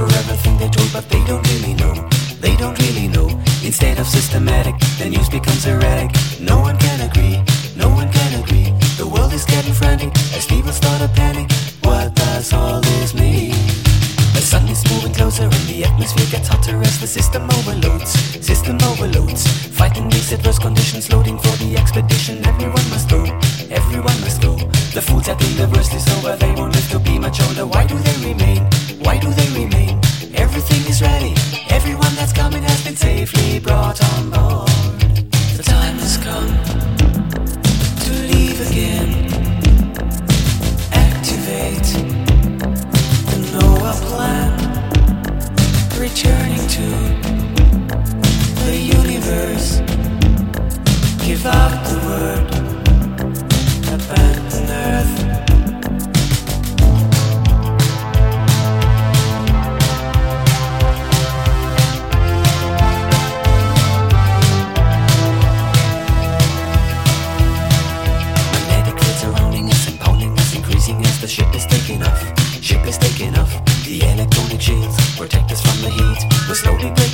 for everything they're told, but they don't really know. They don't really know. Instead of systematic, the news becomes erratic. Slowly.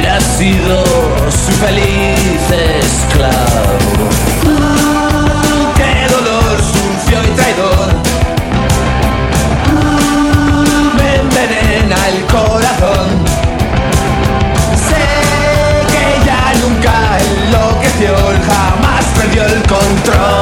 hubiera sido su feliz esclavo. ¡Qué dolor, sucio y traidor! Ah, me envenena el corazón. Sé que ya nunca enloqueció, jamás perdió el control.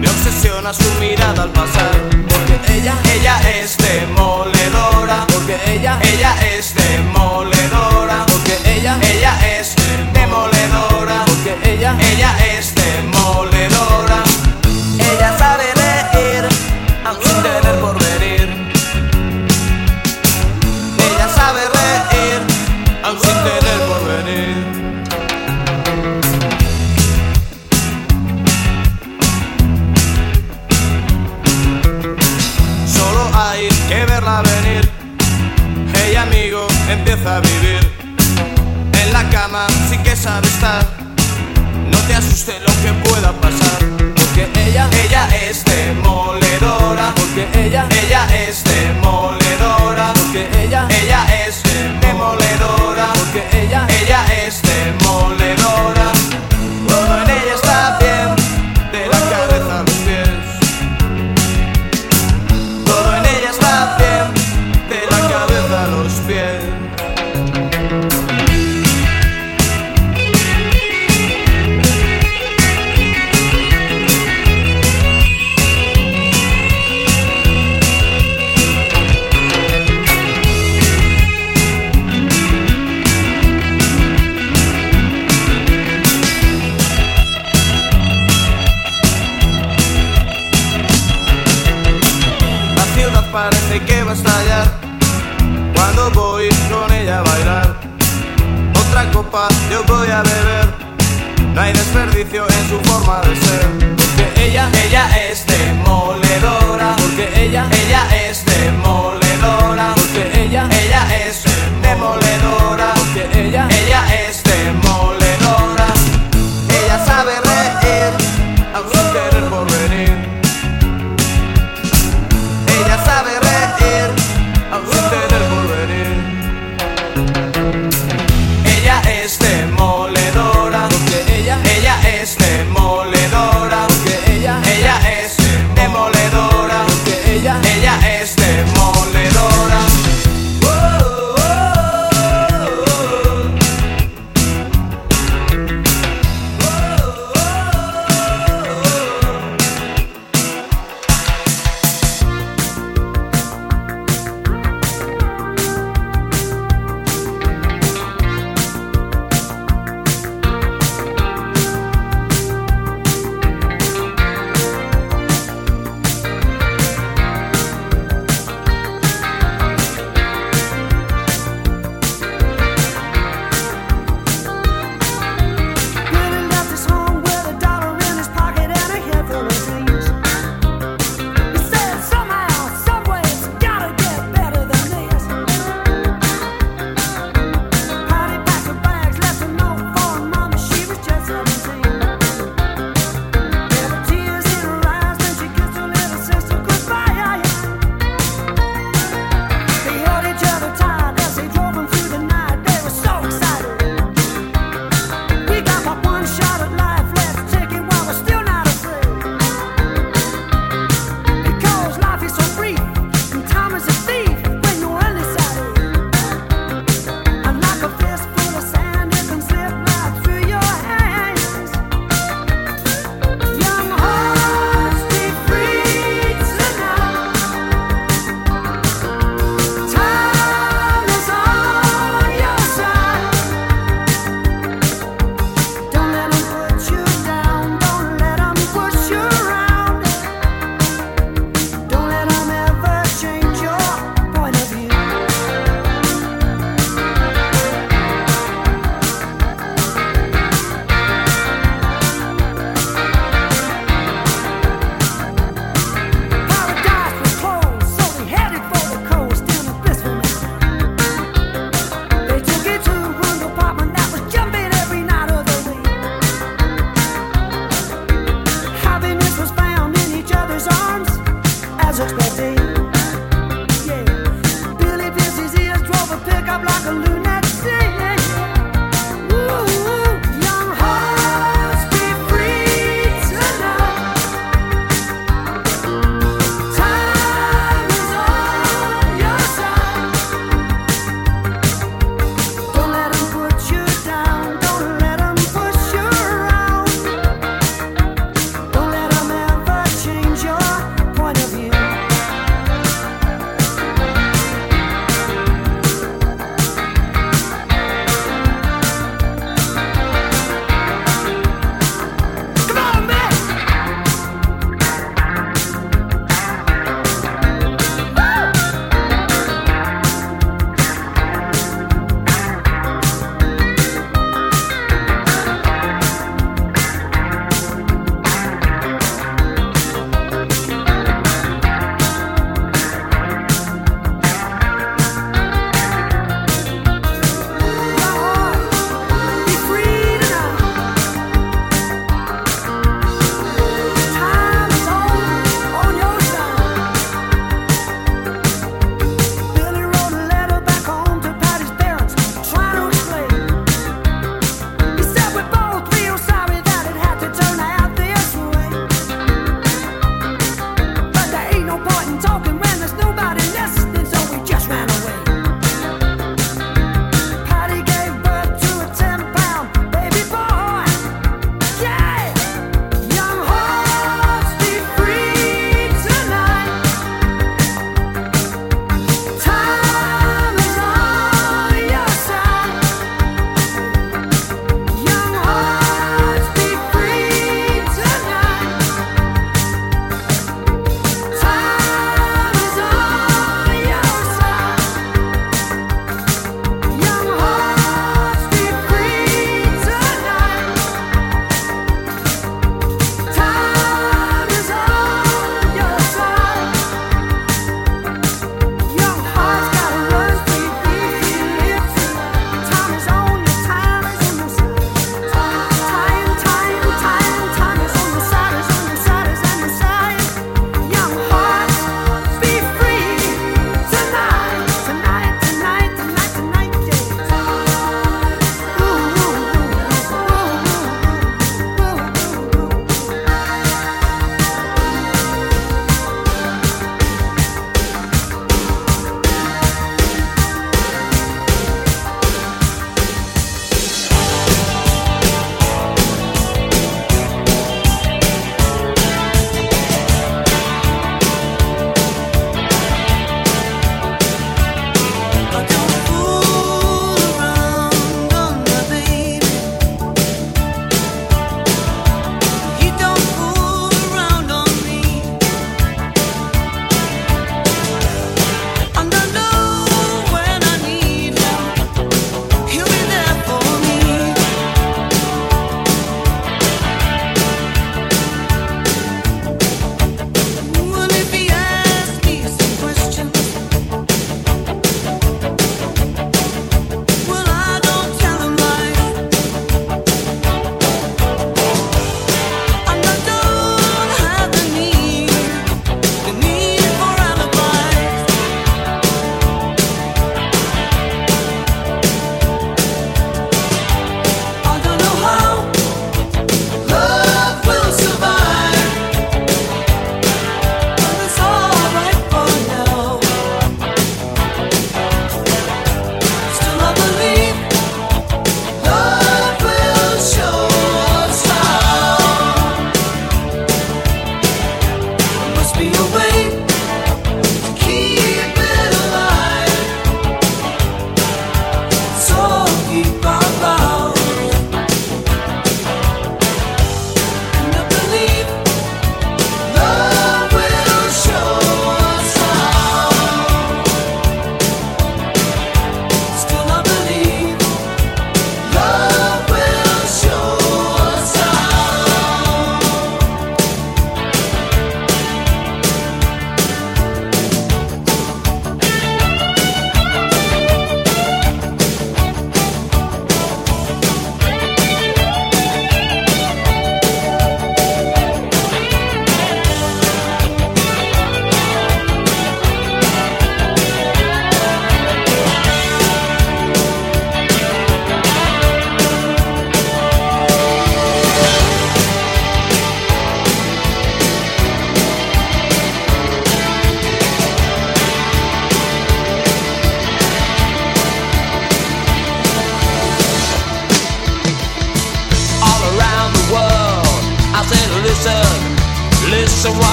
Me obsesiona su mirada al pasar. Porque ella, ella es demoledora. Porque ella, ella es demoledora. yo voy a beber. No hay desperdicio en su forma de ser. Porque ella, ella es demoledora. Porque ella, ella es demoledora.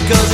Because